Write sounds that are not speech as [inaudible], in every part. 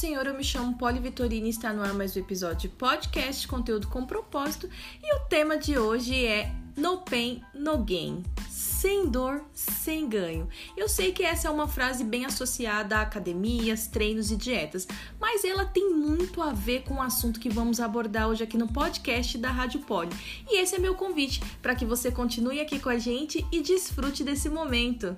Senhor, eu me chamo Poli Vitorino e está no ar mais um episódio de podcast, conteúdo com propósito. E o tema de hoje é No Pain, No Gain. Sem dor, sem ganho. Eu sei que essa é uma frase bem associada a academias, treinos e dietas, mas ela tem muito a ver com o assunto que vamos abordar hoje aqui no podcast da Rádio Poli. E esse é meu convite para que você continue aqui com a gente e desfrute desse momento.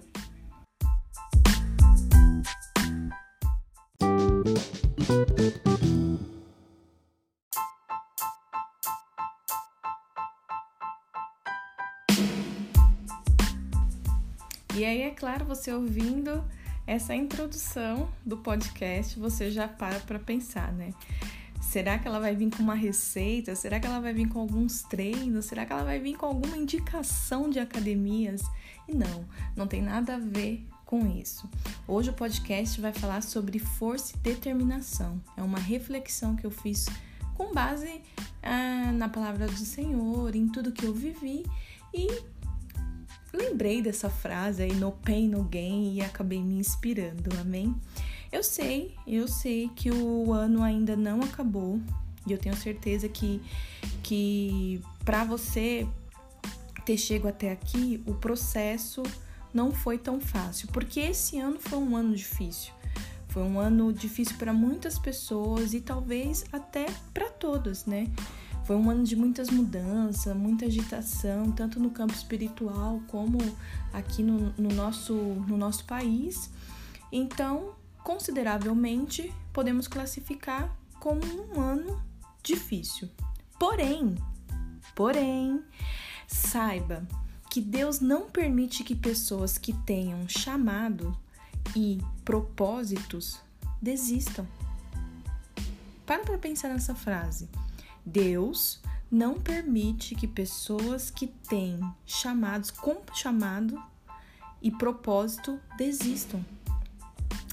Aí, é claro, você ouvindo essa introdução do podcast, você já para para pensar, né? Será que ela vai vir com uma receita? Será que ela vai vir com alguns treinos? Será que ela vai vir com alguma indicação de academias? E não, não tem nada a ver com isso. Hoje o podcast vai falar sobre força e determinação. É uma reflexão que eu fiz com base ah, na palavra do Senhor, em tudo que eu vivi e lembrei dessa frase aí, no pain, no gain, e acabei me inspirando, amém? Eu sei, eu sei que o ano ainda não acabou e eu tenho certeza que, que para você ter chego até aqui, o processo não foi tão fácil, porque esse ano foi um ano difícil. Foi um ano difícil para muitas pessoas e talvez até para todas, né? Foi um ano de muitas mudanças, muita agitação, tanto no campo espiritual como aqui no, no, nosso, no nosso país. Então, consideravelmente, podemos classificar como um ano difícil. Porém, porém, saiba que Deus não permite que pessoas que tenham chamado e propósitos desistam. Para para pensar nessa frase. Deus não permite que pessoas que têm chamados com chamado e propósito desistam.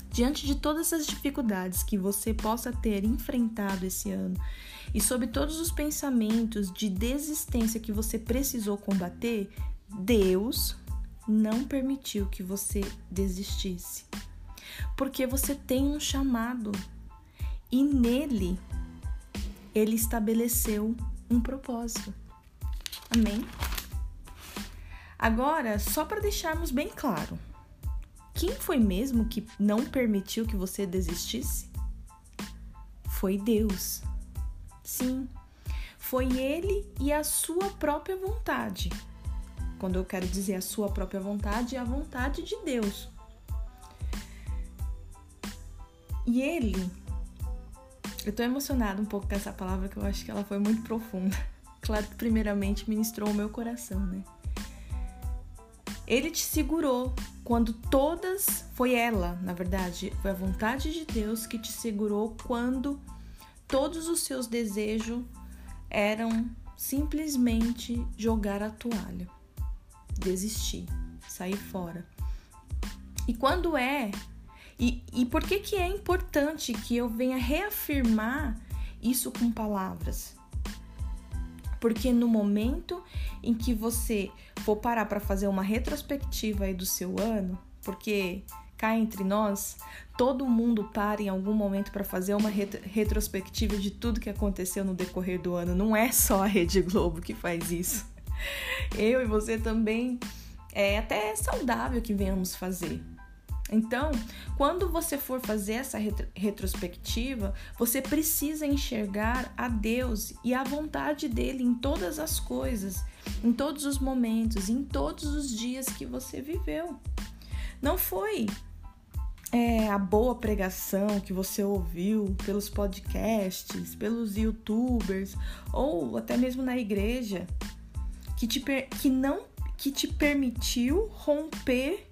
Diante de todas as dificuldades que você possa ter enfrentado esse ano e sob todos os pensamentos de desistência que você precisou combater, Deus não permitiu que você desistisse. Porque você tem um chamado e nele ele estabeleceu um propósito. Amém? Agora, só para deixarmos bem claro, quem foi mesmo que não permitiu que você desistisse? Foi Deus. Sim, foi Ele e a sua própria vontade quando eu quero dizer a sua própria vontade, é a vontade de Deus. E ele, eu tô emocionada um pouco com essa palavra que eu acho que ela foi muito profunda. [laughs] Claro que primeiramente ministrou o meu coração, né? Ele te segurou quando todas foi ela, na verdade, foi a vontade de Deus que te segurou quando todos os seus desejos eram simplesmente jogar a toalha desistir, sair fora. E quando é, e, e por que, que é importante que eu venha reafirmar isso com palavras? Porque no momento em que você for parar para fazer uma retrospectiva aí do seu ano, porque cá entre nós, todo mundo para em algum momento para fazer uma retrospectiva de tudo que aconteceu no decorrer do ano. Não é só a Rede Globo que faz isso eu e você também é até saudável que venhamos fazer. Então, quando você for fazer essa retrospectiva, você precisa enxergar a Deus e a vontade dele em todas as coisas, em todos os momentos, em todos os dias que você viveu. Não foi é, a boa pregação que você ouviu pelos podcasts, pelos youtubers ou até mesmo na igreja que, te, que não que te permitiu romper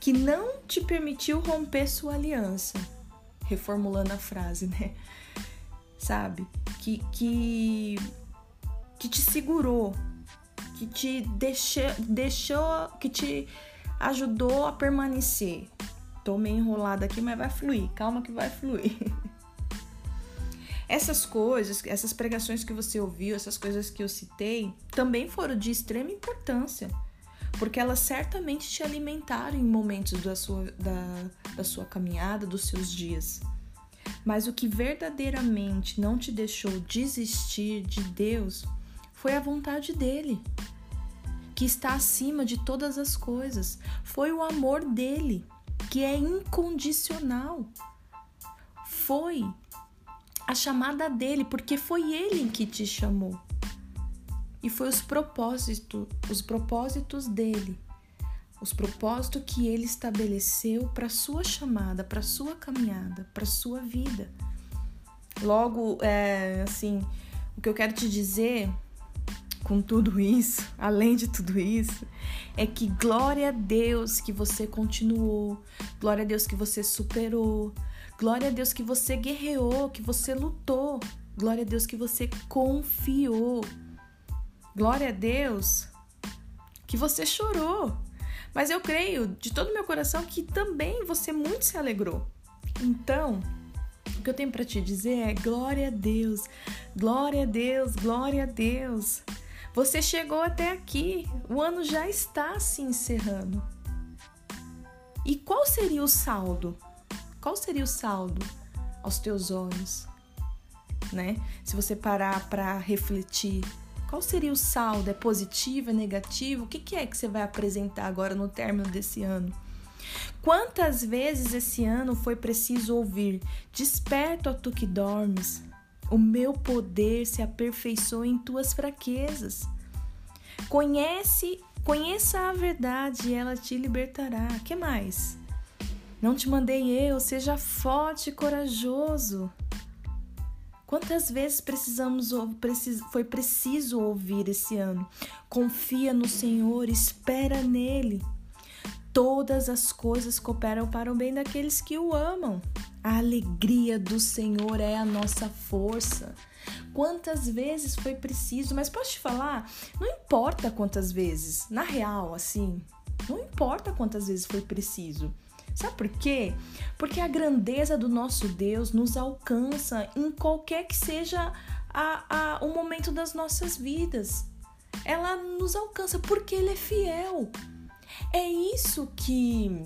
que não te permitiu romper sua aliança. Reformulando a frase, né? Sabe? Que que que te segurou, que te deixou, deixou que te ajudou a permanecer. Tô meio enrolada aqui, mas vai fluir. Calma que vai fluir. [laughs] Essas coisas, essas pregações que você ouviu, essas coisas que eu citei, também foram de extrema importância. Porque elas certamente te alimentaram em momentos da sua, da, da sua caminhada, dos seus dias. Mas o que verdadeiramente não te deixou desistir de Deus foi a vontade dele, que está acima de todas as coisas. Foi o amor dele, que é incondicional. Foi a chamada dele, porque foi ele que te chamou. E foi os propósitos, os propósitos dele, os propósitos que ele estabeleceu para sua chamada, para sua caminhada, para sua vida. Logo, é, assim, o que eu quero te dizer com tudo isso, [laughs] além de tudo isso, é que glória a Deus que você continuou, glória a Deus que você superou, Glória a Deus que você guerreou, que você lutou. Glória a Deus que você confiou. Glória a Deus que você chorou. Mas eu creio de todo meu coração que também você muito se alegrou. Então, o que eu tenho para te dizer é glória a Deus. Glória a Deus, glória a Deus. Você chegou até aqui. O ano já está se encerrando. E qual seria o saldo? Qual seria o saldo aos teus olhos? Né? Se você parar para refletir, qual seria o saldo? É positivo, é negativo? O que, é que você vai apresentar agora no término desse ano? Quantas vezes esse ano foi preciso ouvir: Desperta, ó tu que dormes, o meu poder se aperfeiçoa em tuas fraquezas. Conhece, conheça a verdade e ela te libertará. Que mais? Não te mandei eu, seja forte e corajoso. Quantas vezes precisamos foi preciso ouvir esse ano? Confia no Senhor, espera nele. Todas as coisas cooperam para o bem daqueles que o amam. A alegria do Senhor é a nossa força. Quantas vezes foi preciso, mas posso te falar, não importa quantas vezes, na real, assim, não importa quantas vezes foi preciso. Sabe por quê? Porque a grandeza do nosso Deus nos alcança em qualquer que seja a, a, o momento das nossas vidas. Ela nos alcança porque Ele é fiel. É isso que,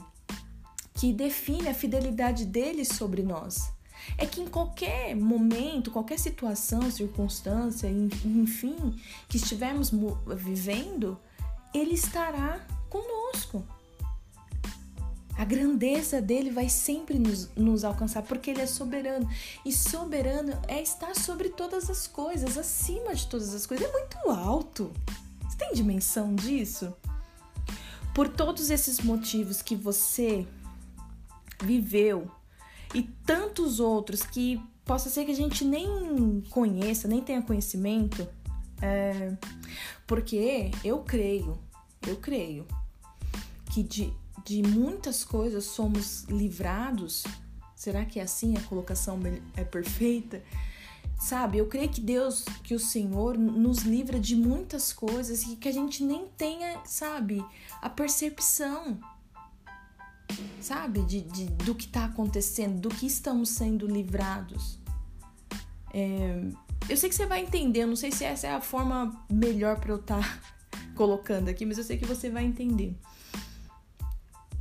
que define a fidelidade dele sobre nós. É que em qualquer momento, qualquer situação, circunstância, enfim, que estivermos vivendo, Ele estará conosco. A grandeza dele vai sempre nos, nos, alcançar, porque ele é soberano. E soberano é estar sobre todas as coisas, acima de todas as coisas. É muito alto. Você tem dimensão disso? Por todos esses motivos que você viveu e tantos outros que possa ser que a gente nem conheça, nem tenha conhecimento, é, porque eu creio, eu creio que de de muitas coisas somos livrados? Será que é assim a colocação é perfeita? Sabe, eu creio que Deus, que o Senhor nos livra de muitas coisas e que a gente nem tenha, sabe, a percepção, sabe, de, de do que está acontecendo, do que estamos sendo livrados. É, eu sei que você vai entender, eu não sei se essa é a forma melhor para eu estar tá [laughs] colocando aqui, mas eu sei que você vai entender.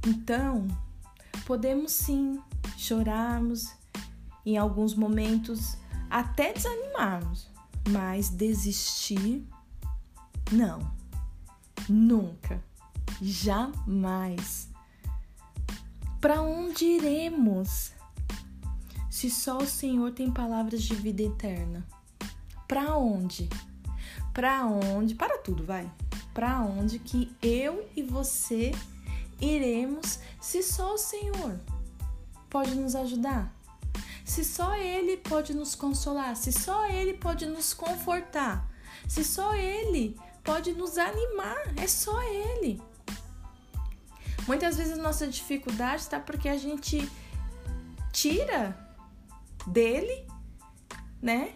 Então, podemos sim chorarmos em alguns momentos, até desanimarmos, mas desistir, não, nunca, jamais. Para onde iremos? Se só o Senhor tem palavras de vida eterna. Para onde? Para onde? Para tudo, vai. Para onde que eu e você iremos se só o Senhor pode nos ajudar? Se só Ele pode nos consolar, se só Ele pode nos confortar, se só Ele pode nos animar, é só Ele. Muitas vezes nossa dificuldade está porque a gente tira dele, né?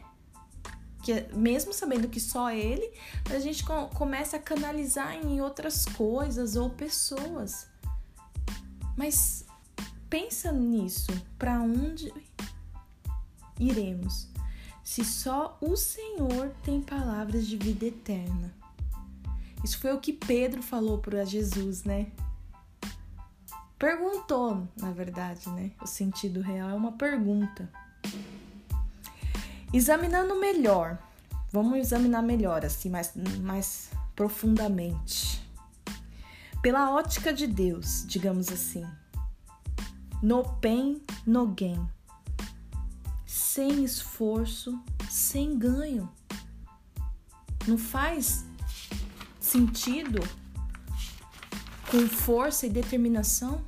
Que mesmo sabendo que só ele, a gente começa a canalizar em outras coisas ou pessoas. Mas pensa nisso, para onde iremos? Se só o Senhor tem palavras de vida eterna. Isso foi o que Pedro falou para Jesus, né? Perguntou, na verdade, né? O sentido real é uma pergunta. Examinando melhor, vamos examinar melhor, assim, mais, mais profundamente. Pela ótica de Deus, digamos assim. No pain, no gain. Sem esforço, sem ganho. Não faz sentido com força e determinação?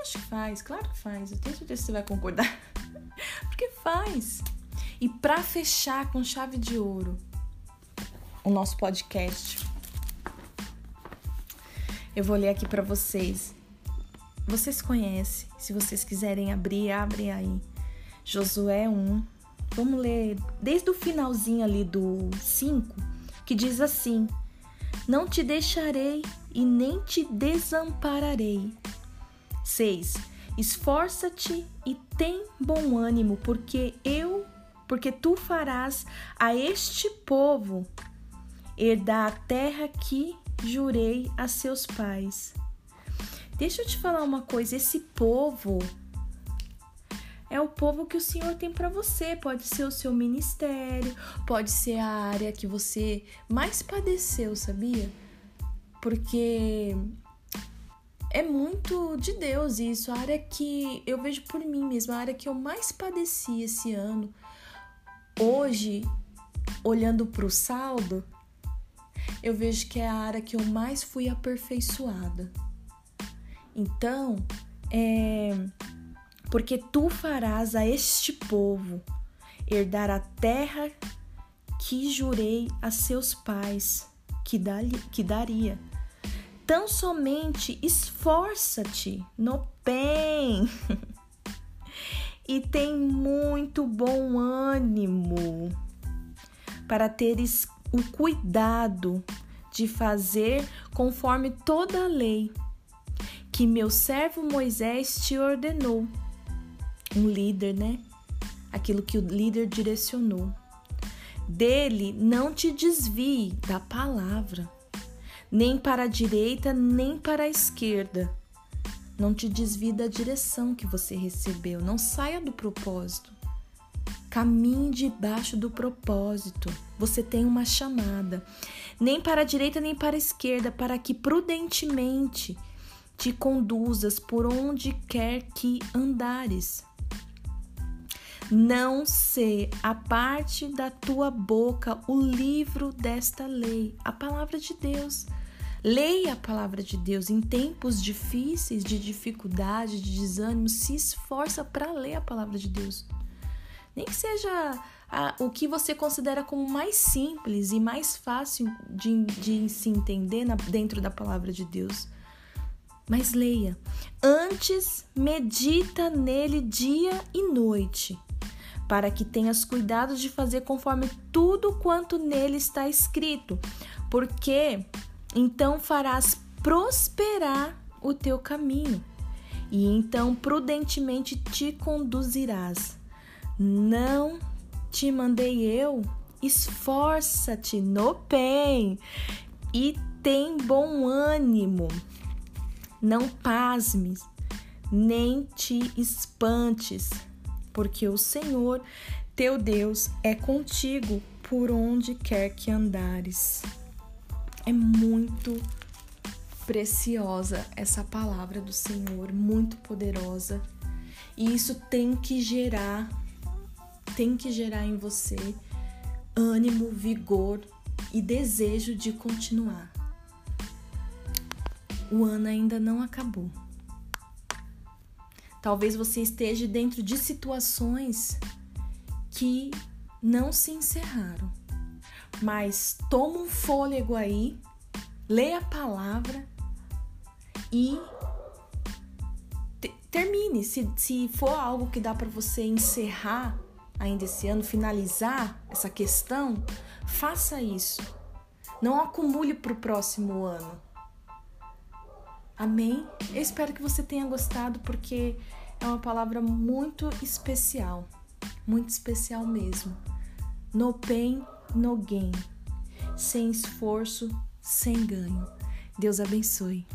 Acho que faz, claro que faz. Eu tenho certeza que você vai concordar. [laughs] Porque faz. E para fechar com chave de ouro o nosso podcast, eu vou ler aqui para vocês. Vocês conhecem, se vocês quiserem abrir, abrem aí. Josué 1. Vamos ler desde o finalzinho ali do 5, que diz assim: Não te deixarei e nem te desampararei. 6. Esforça-te e tem bom ânimo, porque eu, porque tu farás a este povo herdar a terra que jurei a seus pais. Deixa eu te falar uma coisa, esse povo é o povo que o Senhor tem para você. Pode ser o seu ministério, pode ser a área que você mais padeceu, sabia? Porque é muito de Deus isso. A área que eu vejo por mim mesma, a área que eu mais padeci esse ano. Hoje, olhando para o saldo, eu vejo que é a área que eu mais fui aperfeiçoada. Então, é porque tu farás a este povo herdar a terra que jurei a seus pais que, que daria. Tão somente esforça-te no bem [laughs] e tem muito bom ânimo para teres o cuidado de fazer conforme toda a lei que meu servo Moisés te ordenou. Um líder, né? Aquilo que o líder direcionou. Dele não te desvie da palavra, nem para a direita, nem para a esquerda. Não te desvie da direção que você recebeu. Não saia do propósito. Caminhe debaixo do propósito. Você tem uma chamada. Nem para a direita nem para a esquerda, para que prudentemente te conduzas por onde quer que andares. Não se a parte da tua boca o livro desta lei, a palavra de Deus. Leia a palavra de Deus em tempos difíceis, de dificuldade, de desânimo, se esforça para ler a palavra de Deus. Nem que seja a, o que você considera como mais simples e mais fácil de, de se entender na, dentro da palavra de Deus. Mas leia. Antes, medita nele dia e noite, para que tenhas cuidado de fazer conforme tudo quanto nele está escrito, porque então farás prosperar o teu caminho, e então prudentemente te conduzirás. Não te mandei eu? Esforça-te no bem e tem bom ânimo. Não pasmes, nem te espantes, porque o Senhor teu Deus é contigo por onde quer que andares. É muito preciosa essa palavra do Senhor, muito poderosa. E isso tem que gerar tem que gerar em você ânimo, vigor e desejo de continuar. O ano ainda não acabou. Talvez você esteja dentro de situações que não se encerraram. Mas toma um fôlego aí, lê a palavra e termine. Se, se for algo que dá para você encerrar ainda esse ano, finalizar essa questão, faça isso. Não acumule para o próximo ano. Amém? Eu espero que você tenha gostado, porque é uma palavra muito especial. Muito especial mesmo. No pain, no gain. sem esforço, sem ganho. Deus abençoe.